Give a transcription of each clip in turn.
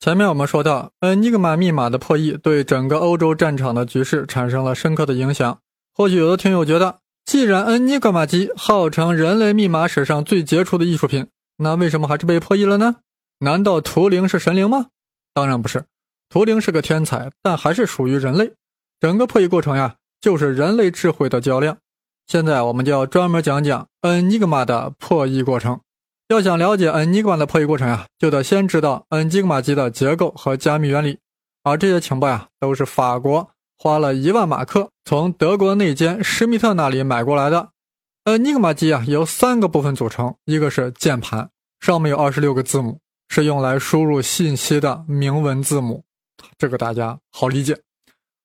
前面我们说到，Enigma 密码的破译对整个欧洲战场的局势产生了深刻的影响。或许有的听友觉得，既然 Enigma 机号称人类密码史上最杰出的艺术品，那为什么还是被破译了呢？难道图灵是神灵吗？当然不是，图灵是个天才，但还是属于人类。整个破译过程呀，就是人类智慧的较量。现在我们就要专门讲讲 Enigma 的破译过程。要想了解 Enigma 的破译过程呀，就得先知道 Enigma 机的结构和加密原理。而这些情报呀，都是法国花了一万马克从德国内奸施密特那里买过来的。Enigma 机啊，由三个部分组成：一个是键盘，上面有二十六个字母，是用来输入信息的明文字母，这个大家好理解；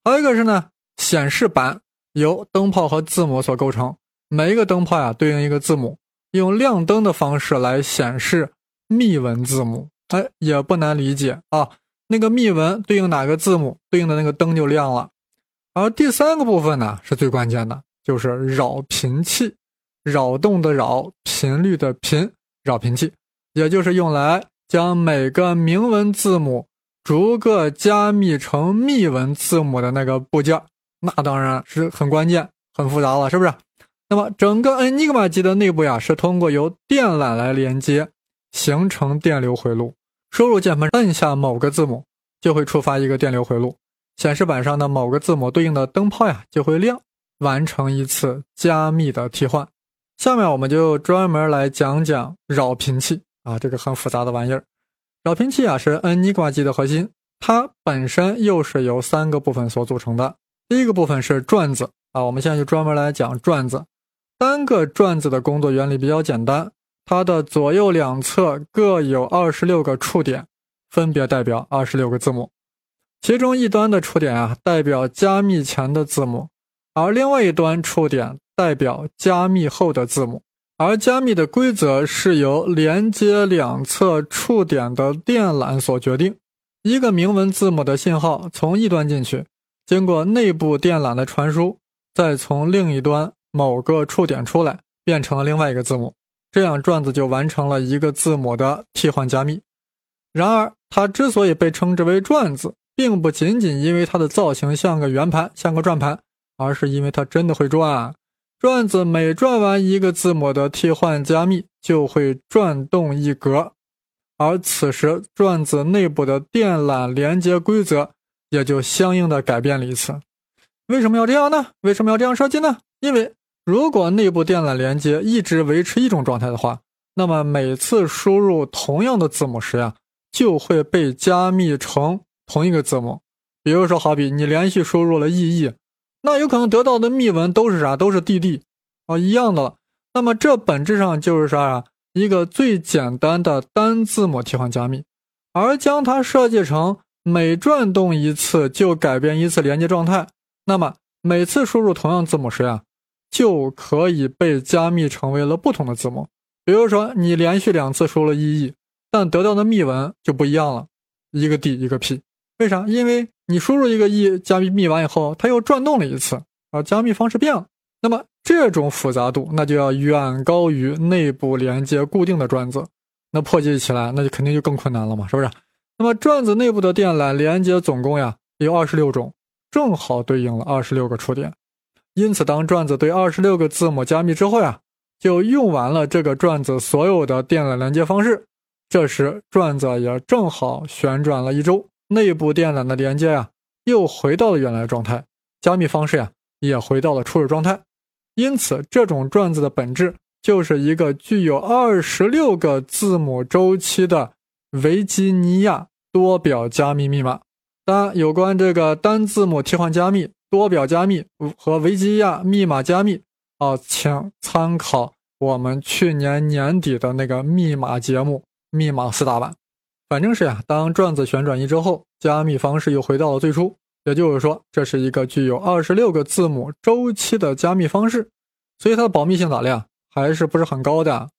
还有一个是呢，显示板，由灯泡和字母所构成，每一个灯泡呀，对应一个字母。用亮灯的方式来显示密文字母，哎，也不难理解啊。那个密文对应哪个字母，对应的那个灯就亮了。而第三个部分呢，是最关键的，就是扰频器，扰动的扰，频率的频，扰频器，也就是用来将每个明文字母逐个加密成密文字母的那个部件。那当然是很关键、很复杂了，是不是？那么，整个 Enigma 机的内部呀，是通过由电缆来连接，形成电流回路。输入键盘按下某个字母，就会触发一个电流回路，显示板上的某个字母对应的灯泡呀就会亮，完成一次加密的替换。下面我们就专门来讲讲扰频器啊，这个很复杂的玩意儿。扰频器啊是 Enigma 机的核心，它本身又是由三个部分所组成的。第一个部分是转子啊，我们现在就专门来讲转子。单个转子的工作原理比较简单，它的左右两侧各有二十六个触点，分别代表二十六个字母。其中一端的触点啊，代表加密前的字母，而另外一端触点代表加密后的字母。而加密的规则是由连接两侧触点的电缆所决定。一个明文字母的信号从一端进去，经过内部电缆的传输，再从另一端。某个触点出来，变成了另外一个字母，这样转子就完成了一个字母的替换加密。然而，它之所以被称之为转子，并不仅仅因为它的造型像个圆盘、像个转盘，而是因为它真的会转。转子每转完一个字母的替换加密，就会转动一格，而此时转子内部的电缆连接规则也就相应的改变了一次。为什么要这样呢？为什么要这样设计呢？因为如果内部电缆连接一直维持一种状态的话，那么每次输入同样的字母时呀，就会被加密成同一个字母。比如说，好比你连续输入了 “ee”，那有可能得到的密文都是啥？都是 “dd”，啊，一样的了。那么这本质上就是啥呀？一个最简单的单字母替换加密，而将它设计成每转动一次就改变一次连接状态，那么每次输入同样字母时呀。就可以被加密成为了不同的字母。比如说，你连续两次输入了 “ee”，但得到的密文就不一样了，一个 “d” 一个 “p”。为啥？因为你输入一个 “e”，加密密完以后，它又转动了一次，啊，加密方式变了。那么这种复杂度，那就要远高于内部连接固定的转子。那破解起来，那就肯定就更困难了嘛，是不是？那么转子内部的电缆连接总共呀有二十六种，正好对应了二十六个触点。因此，当转子对二十六个字母加密之后呀，就用完了这个转子所有的电缆连接方式。这时，转子也正好旋转了一周，内部电缆的连接呀，又回到了原来状态，加密方式呀，也回到了初始状态。因此，这种转子的本质就是一个具有二十六个字母周期的维吉尼亚多表加密密码。当然，有关这个单字母替换加密。多表加密和维吉亚密码加密啊，请参考我们去年年底的那个密码节目《密码四大版》。反正是呀，当转子旋转一周后，加密方式又回到了最初。也就是说，这是一个具有二十六个字母周期的加密方式，所以它的保密性咋样？还是不是很高的。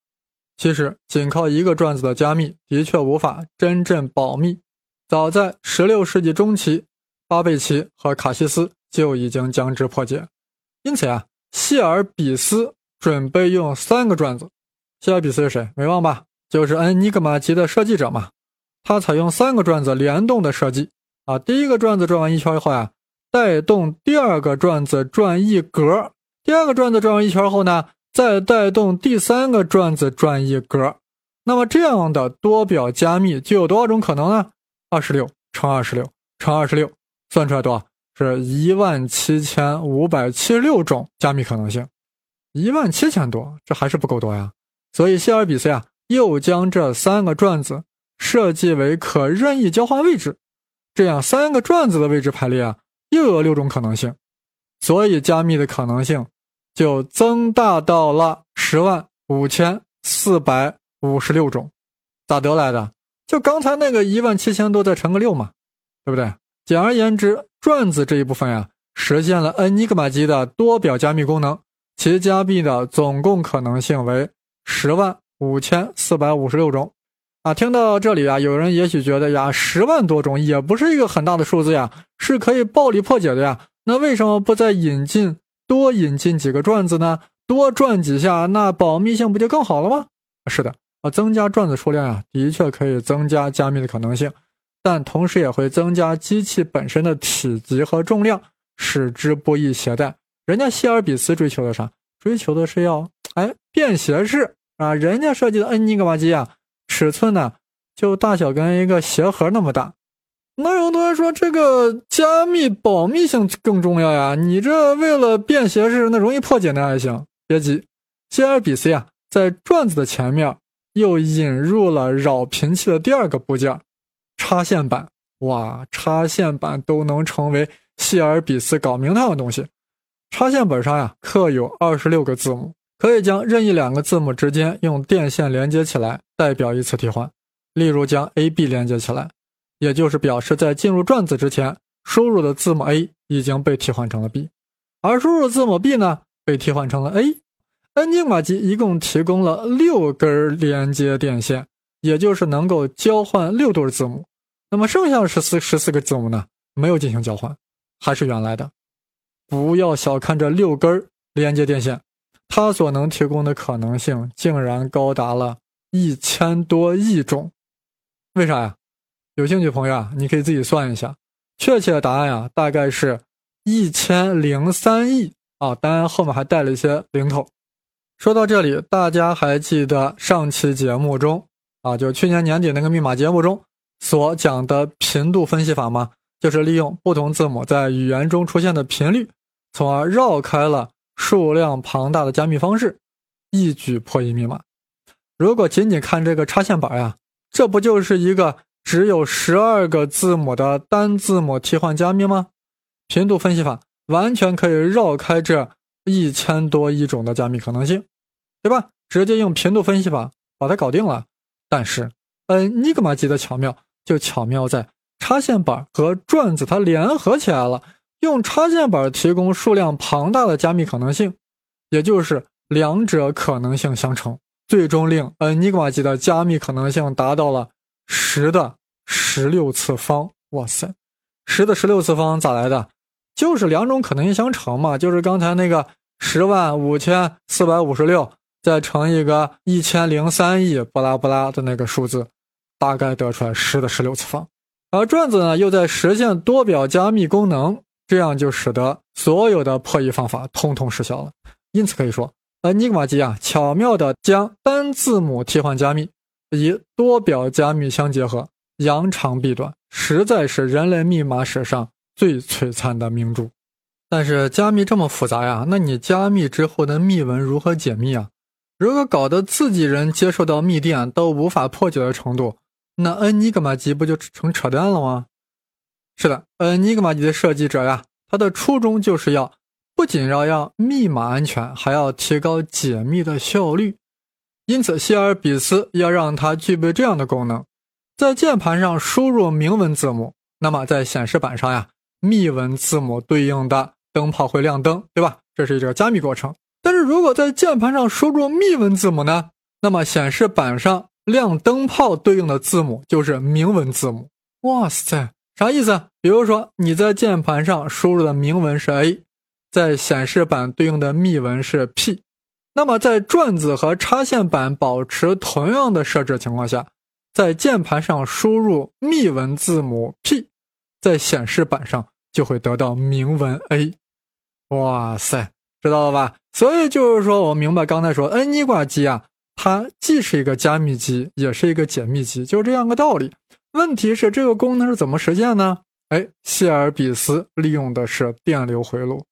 其实，仅靠一个转子的加密，的确无法真正保密。早在十六世纪中期，巴贝奇和卡西斯。就已经将之破解，因此啊，谢尔比斯准备用三个转子。谢尔比斯是谁？没忘吧？就是 Enigma 级的设计者嘛。他采用三个转子联动的设计啊。第一个转子转完一圈以后呀，带动第二个转子转一格，第二个转子转完一圈后呢，再带动第三个转子转一格。那么这样的多表加密就有多少种可能呢？二十六乘二十六乘二十六，算出来多少？是一万七千五百七十六种加密可能性。一万七千多，这还是不够多呀。所以谢尔比斯呀，又将这三个转子设计为可任意交换位置，这样三个转子的位置排列啊，又有六种可能性。所以加密的可能性就增大到了十万五千四百。五十六种，咋得来的？就刚才那个一万七千多再乘个六嘛，对不对？简而言之，转子这一部分呀，实现了恩尼格玛机的多表加密功能，其加密的总共可能性为十万五千四百五十六种。啊，听到这里啊，有人也许觉得呀，十万多种也不是一个很大的数字呀，是可以暴力破解的呀。那为什么不再引进多引进几个转子呢？多转几下，那保密性不就更好了吗？是的。啊，增加转子数量呀，的确可以增加加密的可能性，但同时也会增加机器本身的体积和重量，使之不易携带。人家希尔比斯追求的啥？追求的是要哎便携式啊！人家设计的恩尼格玛机啊，尺寸呢就大小跟一个鞋盒那么大。那有同学说这个加密保密性更重要呀？你这为了便携式，那容易破解那还行？别急，希尔比斯呀，在转子的前面。又引入了扰频器的第二个部件，插线板。哇，插线板都能成为谢尔比斯搞名堂的东西。插线板上呀，刻有二十六个字母，可以将任意两个字母之间用电线连接起来，代表一次替换。例如，将 A、B 连接起来，也就是表示在进入转子之前，输入的字母 A 已经被替换成了 B，而输入字母 B 呢，被替换成了 A。恩尼玛机一共提供了六根连接电线，也就是能够交换六对字母。那么剩下的十四十四个字母呢？没有进行交换，还是原来的。不要小看这六根连接电线，它所能提供的可能性竟然高达了一千多亿种。为啥呀？有兴趣朋友啊，你可以自己算一下，确切的答案呀，大概是一千零三亿啊。当然后面还带了一些零头。说到这里，大家还记得上期节目中啊，就去年年底那个密码节目中所讲的频度分析法吗？就是利用不同字母在语言中出现的频率，从而绕开了数量庞大的加密方式，一举破译密码。如果仅仅看这个插线板呀，这不就是一个只有十二个字母的单字母替换加密吗？频度分析法完全可以绕开这一千多亿种的加密可能性。对吧？直接用频度分析法把它搞定了。但是，嗯尼格玛机的巧妙就巧妙在插线板和转子它联合起来了，用插线板提供数量庞大的加密可能性，也就是两者可能性相乘，最终令恩尼格玛机的加密可能性达到了十的十六次方。哇塞，十的十六次方咋来的？就是两种可能性相乘嘛，就是刚才那个十万五千四百五十六。再乘一个一千零三亿巴拉巴拉的那个数字，大概得出来十的十六次方。而转子呢，又在实现多表加密功能，这样就使得所有的破译方法通通失效了。因此可以说，恩尼格玛机啊，巧妙地将单字母替换加密与多表加密相结合，扬长避短，实在是人类密码史上最璀璨的明珠。但是加密这么复杂呀，那你加密之后的密文如何解密啊？如果搞得自己人接受到密电都无法破解的程度，那恩尼格玛机不就成扯淡了吗？是的，恩尼格玛机的设计者呀，他的初衷就是要不仅要让密码安全，还要提高解密的效率。因此，希尔比斯要让它具备这样的功能：在键盘上输入明文字母，那么在显示板上呀，密文字母对应的灯泡会亮灯，对吧？这是一个加密过程。但是如果在键盘上输入密文字母呢？那么显示板上亮灯泡对应的字母就是明文字母。哇塞，啥意思？比如说你在键盘上输入的明文是 A，在显示板对应的密文是 P。那么在转子和插线板保持同样的设置情况下，在键盘上输入密文字母 P，在显示板上就会得到明文 A。哇塞，知道了吧？所以就是说我明白刚才说 N 一挂机啊，它既是一个加密机，也是一个解密机，就这样个道理。问题是这个功能是怎么实现呢？哎，谢尔比斯利用的是电流回路。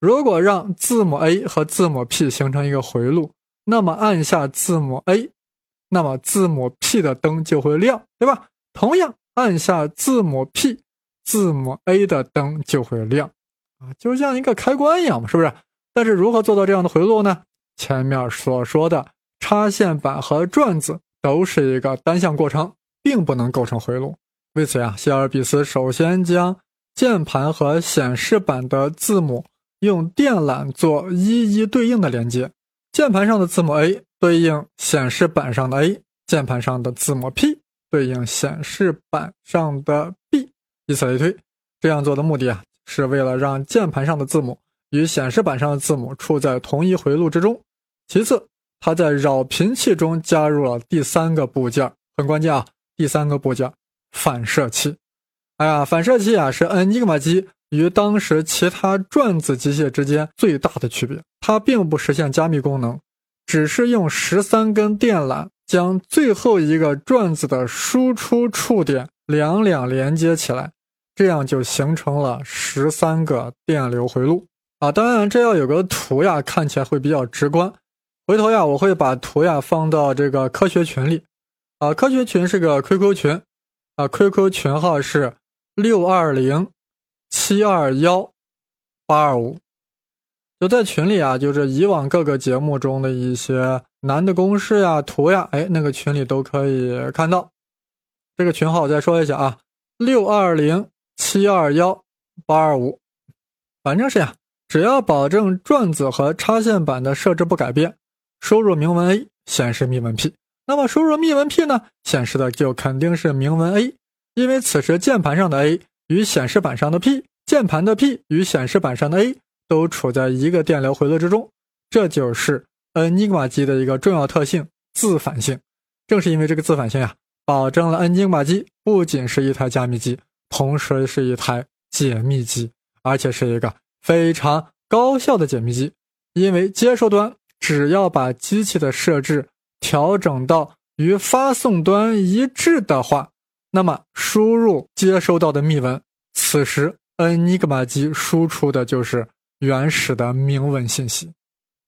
如果让字母 A 和字母 P 形成一个回路，那么按下字母 A。那么字母 P 的灯就会亮，对吧？同样按下字母 P，字母 A 的灯就会亮，啊，就像一个开关一样嘛，是不是？但是如何做到这样的回路呢？前面所说的插线板和转子都是一个单向过程，并不能构成回路。为此呀，希尔比斯首先将键盘和显示板的字母用电缆做一一对应的连接，键盘上的字母 A。对应显示板上的 A，键盘上的字母 P 对应显示板上的 B，以此类推。这样做的目的啊，是为了让键盘上的字母与显示板上的字母处在同一回路之中。其次，它在扰频器中加入了第三个部件，很关键啊！第三个部件——反射器。哎呀，反射器啊，是 Enigma 机与当时其他转子机械之间最大的区别。它并不实现加密功能。只是用十三根电缆将最后一个转子的输出触点两两连接起来，这样就形成了十三个电流回路啊！当然，这要有个图呀，看起来会比较直观。回头呀，我会把图呀放到这个科学群里啊。科学群是个 QQ 群啊，QQ 群号是六二零七二幺八二五。就在群里啊，就是以往各个节目中的一些难的公式呀、图呀，哎，那个群里都可以看到。这个群号我再说一下啊，六二零七二幺八二五。反正是呀，只要保证转子和插线板的设置不改变，输入明文 A 显示密文 P，那么输入密文 P 呢，显示的就肯定是明文 A，因为此时键盘上的 A 与显示板上的 P，键盘的 P 与显示板上的 A。都处在一个电流回路之中，这就是 Enigma 机的一个重要特性——自反性。正是因为这个自反性呀，保证了 Enigma 机不仅是一台加密机，同时是一台解密机，而且是一个非常高效的解密机。因为接收端只要把机器的设置调整到与发送端一致的话，那么输入接收到的密文，此时 Enigma 机输出的就是。原始的明文信息，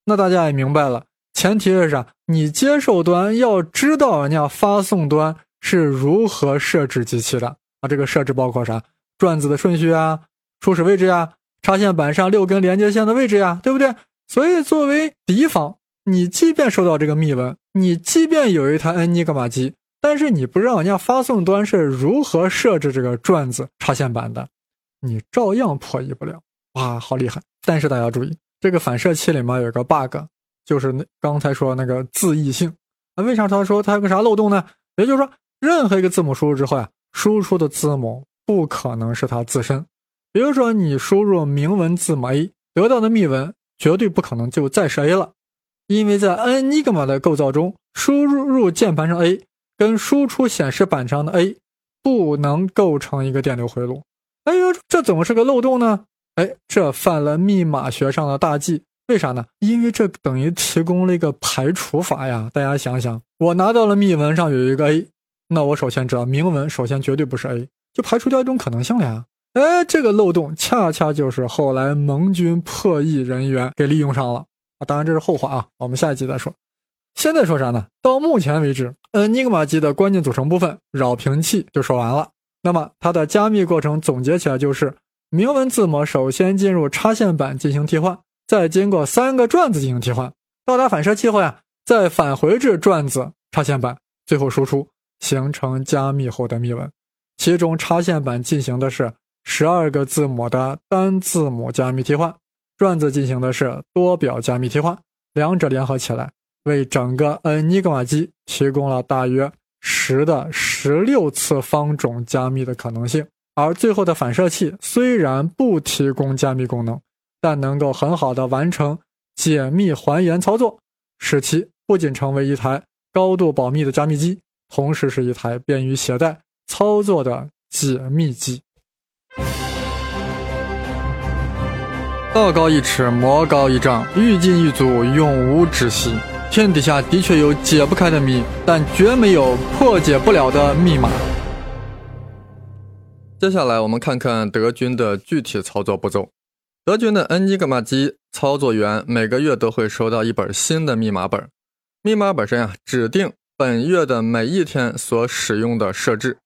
那大家也明白了，前提是啥？你接受端要知道人家发送端是如何设置机器的啊？这个设置包括啥？转子的顺序啊，初始位置呀，插线板上六根连接线的位置呀，对不对？所以作为敌方，你即便收到这个密文，你即便有一台恩尼格玛机，但是你不知道人家发送端是如何设置这个转子插线板的，你照样破译不了。哇，好厉害！但是大家注意，这个反射器里面有个 bug，就是那刚才说那个字义性。那为啥他说它有个啥漏洞呢？也就是说，任何一个字母输入之后呀，输出的字母不可能是它自身。比如说，你输入明文字母 A，得到的密文绝对不可能就再是 A 了，因为在 Enigma 的构造中，输入入键盘上 A 跟输出显示板上的 A 不能构成一个电流回路。哎呦，这怎么是个漏洞呢？哎，这犯了密码学上的大忌，为啥呢？因为这等于提供了一个排除法呀。大家想想，我拿到了密文上有一个 A，那我首先知道明文首先绝对不是 A，就排除掉一种可能性了呀。哎，这个漏洞恰恰就是后来盟军破译人员给利用上了啊。当然这是后话啊，我们下一集再说。现在说啥呢？到目前为止，Enigma 机的关键组成部分扰频器就说完了。那么它的加密过程总结起来就是。明文字母首先进入插线板进行替换，再经过三个转子进行替换，到达反射器后呀，再返回至转子插线板，最后输出形成加密后的密文。其中插线板进行的是十二个字母的单字母加密替换，转子进行的是多表加密替换，两者联合起来，为整个 Enigma 机提供了大约十的十六次方种加密的可能性。而最后的反射器虽然不提供加密功能，但能够很好的完成解密还原操作，使其不仅成为一台高度保密的加密机，同时是一台便于携带、操作的解密机。道高一尺，魔高一丈，欲进一阻，永无止息。天底下的确有解不开的谜，但绝没有破解不了的密码。接下来，我们看看德军的具体操作步骤。德军的恩尼格玛机操作员每个月都会收到一本新的密码本，密码本上啊指定本月的每一天所使用的设置，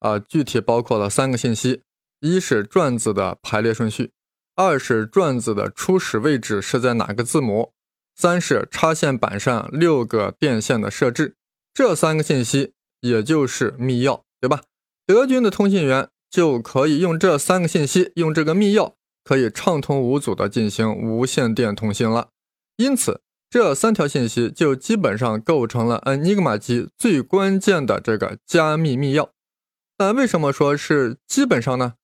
啊，具体包括了三个信息：一是转子的排列顺序。二是转子的初始位置是在哪个字母？三是插线板上六个电线的设置。这三个信息也就是密钥，对吧？德军的通信员就可以用这三个信息，用这个密钥，可以畅通无阻的进行无线电通信了。因此，这三条信息就基本上构成了恩尼格玛机最关键的这个加密密钥。但为什么说是基本上呢？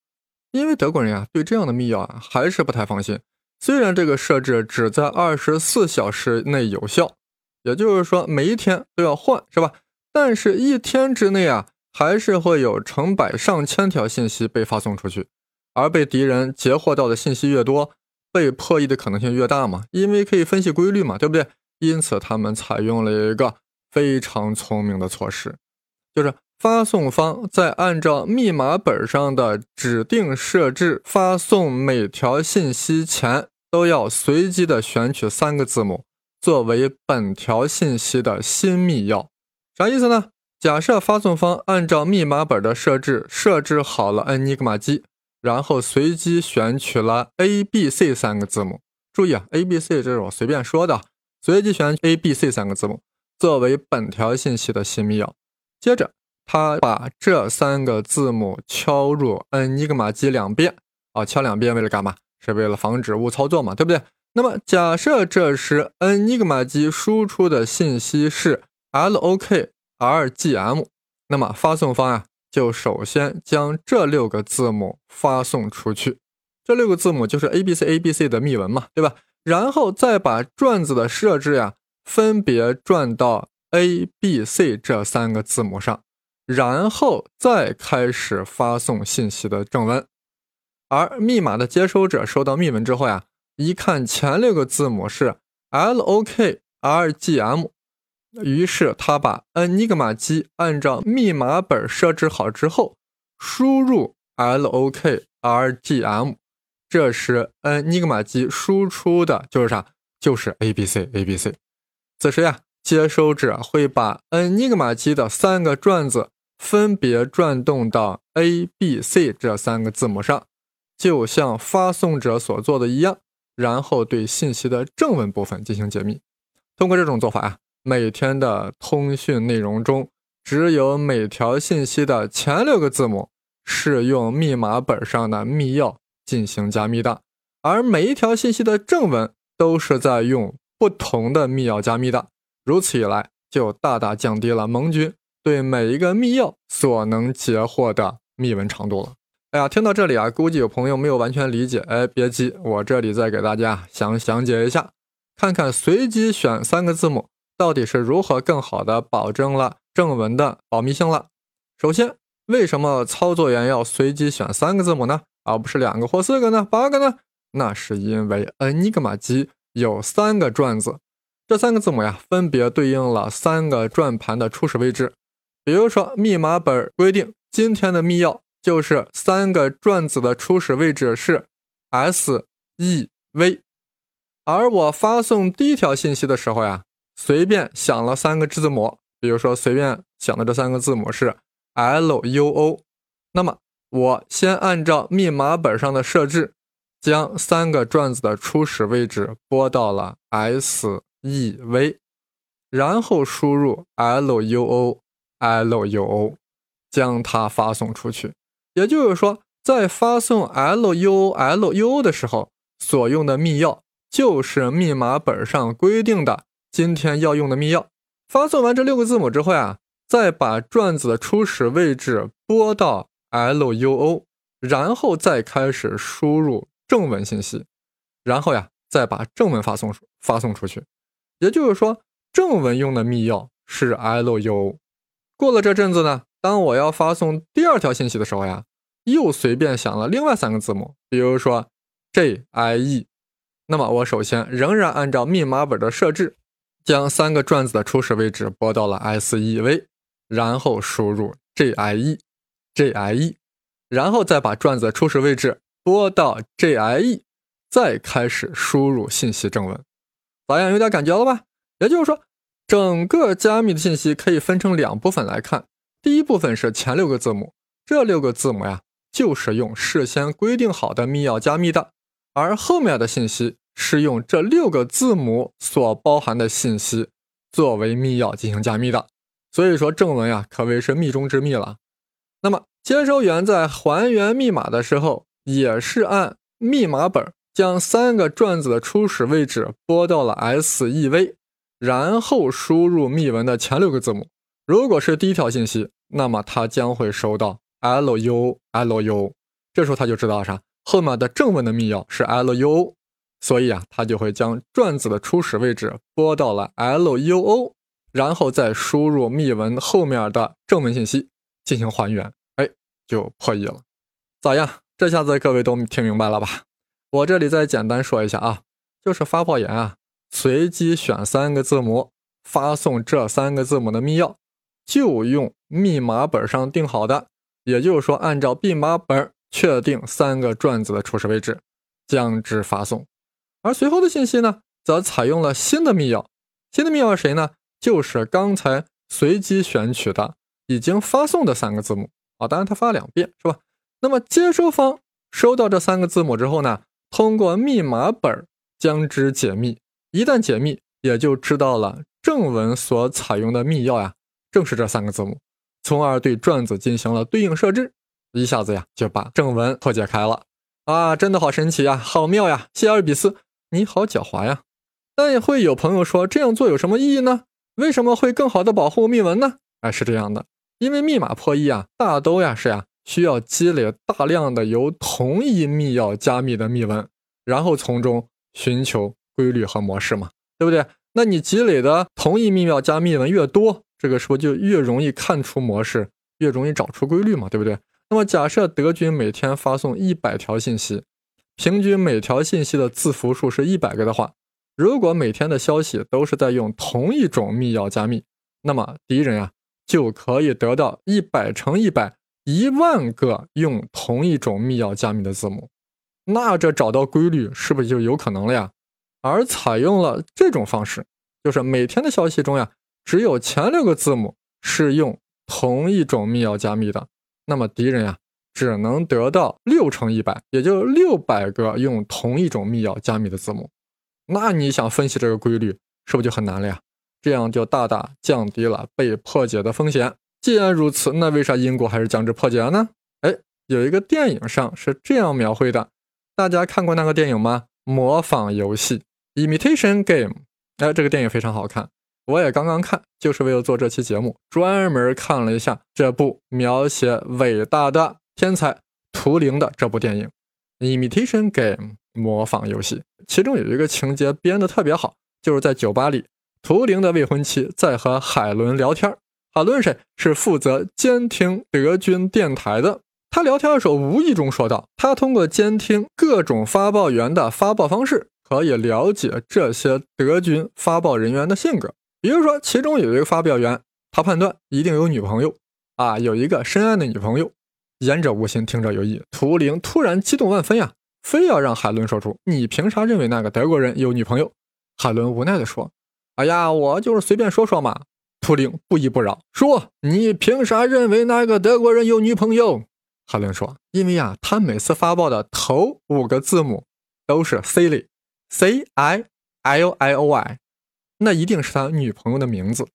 因为德国人啊，对这样的密钥啊还是不太放心。虽然这个设置只在二十四小时内有效，也就是说每一天都要换，是吧？但是一天之内啊，还是会有成百上千条信息被发送出去，而被敌人截获到的信息越多，被破译的可能性越大嘛。因为可以分析规律嘛，对不对？因此他们采用了一个非常聪明的措施，就是。发送方在按照密码本上的指定设置发送每条信息前，都要随机的选取三个字母作为本条信息的新密钥。啥意思呢？假设发送方按照密码本的设置设置好了恩尼格玛机，然后随机选取了 A、B、C 三个字母。注意啊，A、B、C 这是我随便说的，随机选 A、B、C 三个字母作为本条信息的新密钥。接着。他把这三个字母敲入恩尼格玛机两遍啊，敲两遍为了干嘛？是为了防止误操作嘛，对不对？那么假设这时恩尼格玛机输出的信息是 LOKRGM，那么发送方啊就首先将这六个字母发送出去，这六个字母就是 ABCABC 的密文嘛，对吧？然后再把转子的设置呀分别转到 ABC 这三个字母上。然后再开始发送信息的正文，而密码的接收者收到密文之后呀，一看前六个字母是 LOKRGM，于是他把恩尼格玛机按照密码本设置好之后，输入 LOKRGM，这时恩尼格玛机输出的就是啥？就是 ABCABC。此时呀，接收者会把恩尼格玛机的三个转子。分别转动到 A、B、C 这三个字母上，就像发送者所做的一样，然后对信息的正文部分进行解密。通过这种做法啊，每天的通讯内容中，只有每条信息的前六个字母是用密码本上的密钥进行加密的，而每一条信息的正文都是在用不同的密钥加密的。如此一来，就大大降低了盟军。对每一个密钥所能截获的密文长度了。哎呀，听到这里啊，估计有朋友没有完全理解。哎，别急，我这里再给大家详详解一下，看看随机选三个字母到底是如何更好的保证了正文的保密性了。首先，为什么操作员要随机选三个字母呢？而不是两个或四个呢？八个呢？那是因为恩尼格玛机有三个转子，这三个字母呀，分别对应了三个转盘的初始位置。比如说，密码本规定今天的密钥就是三个转子的初始位置是 S E V，而我发送第一条信息的时候呀，随便想了三个字母，比如说随便想的这三个字母是 L U O，那么我先按照密码本上的设置，将三个转子的初始位置拨到了 S E V，然后输入 L U O。LUO 将它发送出去，也就是说，在发送 LUO LUO 的时候，所用的密钥就是密码本上规定的今天要用的密钥。发送完这六个字母之后呀，再把转子的初始位置拨到 LUO，然后再开始输入正文信息，然后呀，再把正文发送发送出去。也就是说，正文用的密钥是 LUO。过了这阵子呢，当我要发送第二条信息的时候呀，又随便想了另外三个字母，比如说 J I E。那么我首先仍然按照密码本的设置，将三个转子的初始位置拨到了 S E V，然后输入 J I E，J I E，然后再把转子初始位置拨到 J I E，再开始输入信息正文。咋样？有点感觉了吧？也就是说，整个加密的信息可以分成两部分来看。第一部分是前六个字母，这六个字母呀，就是用事先规定好的密钥加密的。而后面的信息是用这六个字母所包含的信息作为密钥进行加密的，所以说正文呀可谓是密中之密了。那么接收员在还原密码的时候，也是按密码本将三个转子的初始位置拨到了 S E V，然后输入密文的前六个字母。如果是第一条信息，那么它将会收到 L U L U，这时候他就知道啥？后面的正文的密钥是 LUO，所以啊，它就会将转子的初始位置拨到了 LUO，然后再输入密文后面的正文信息进行还原，哎，就破译了。咋样？这下子各位都听明白了吧？我这里再简单说一下啊，就是发炮员啊，随机选三个字母发送这三个字母的密钥，就用密码本上定好的，也就是说按照密码本。确定三个转子的初始位置，将之发送。而随后的信息呢，则采用了新的密钥。新的密钥是谁呢？就是刚才随机选取的已经发送的三个字母啊。当然，他发两遍，是吧？那么接收方收到这三个字母之后呢，通过密码本将之解密。一旦解密，也就知道了正文所采用的密钥呀，正是这三个字母，从而对转子进行了对应设置。一下子呀，就把正文破解开了啊！真的好神奇呀，好妙呀！谢尔比斯，你好狡猾呀！但也会有朋友说，这样做有什么意义呢？为什么会更好的保护密文呢？哎，是这样的，因为密码破译啊，大都呀是呀，需要积累大量的由同一密钥加密的密文，然后从中寻求规律和模式嘛，对不对？那你积累的同一密钥加密文越多，这个是不是就越容易看出模式，越容易找出规律嘛，对不对？那么，假设德军每天发送一百条信息，平均每条信息的字符数是一百个的话，如果每天的消息都是在用同一种密钥加密，那么敌人呀就可以得到一百乘一百一万个用同一种密钥加密的字母，那这找到规律是不是就有可能了呀？而采用了这种方式，就是每天的消息中呀，只有前六个字母是用同一种密钥加密的。那么敌人呀，只能得到六乘一百，也就六百个用同一种密钥加密的字母。那你想分析这个规律，是不是就很难了呀？这样就大大降低了被破解的风险。既然如此，那为啥英国还是将之破解了呢？哎，有一个电影上是这样描绘的，大家看过那个电影吗？模仿游戏 （Imitation Game）。哎，这个电影非常好看。我也刚刚看，就是为了做这期节目，专门看了一下这部描写伟大的天才图灵的这部电影《Imitation Game》模仿游戏。其中有一个情节编得特别好，就是在酒吧里，图灵的未婚妻在和海伦聊天。海伦谁？是负责监听德军电台的。他聊天的时候，无意中说道：“他通过监听各种发报员的发报方式，可以了解这些德军发报人员的性格。”比如说，其中有一个发表员，他判断一定有女朋友啊，有一个深爱的女朋友。言者无心，听者有意。图灵突然激动万分呀，非要让海伦说出：“你凭啥认为那个德国人有女朋友？”海伦无奈地说：“哎呀，我就是随便说说嘛。”图灵不依不饶，说：“你凭啥认为那个德国人有女朋友？”海伦说：“因为呀，他每次发报的头五个字母都是 C 类，C I L I O I。”那一定是他女朋友的名字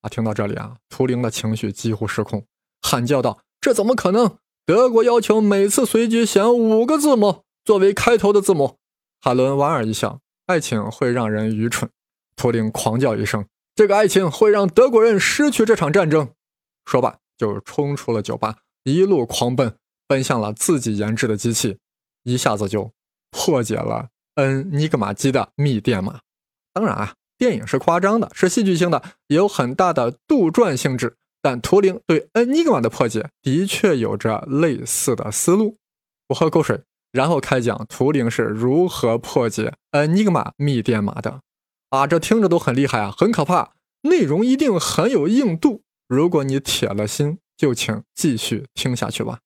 啊！听到这里啊，图灵的情绪几乎失控，喊叫道：“这怎么可能？德国要求每次随机选五个字母作为开头的字母。”海伦莞尔一笑：“爱情会让人愚蠢。”图灵狂叫一声：“这个爱情会让德国人失去这场战争！”说罢，就冲出了酒吧，一路狂奔，奔向了自己研制的机器，一下子就破解了恩尼格玛机的密电码。当然啊。电影是夸张的，是戏剧性的，也有很大的杜撰性质，但图灵对恩尼格玛的破解的确有着类似的思路。我喝口水，然后开讲图灵是如何破解恩尼格玛密电码的。啊，这听着都很厉害啊，很可怕，内容一定很有硬度。如果你铁了心，就请继续听下去吧。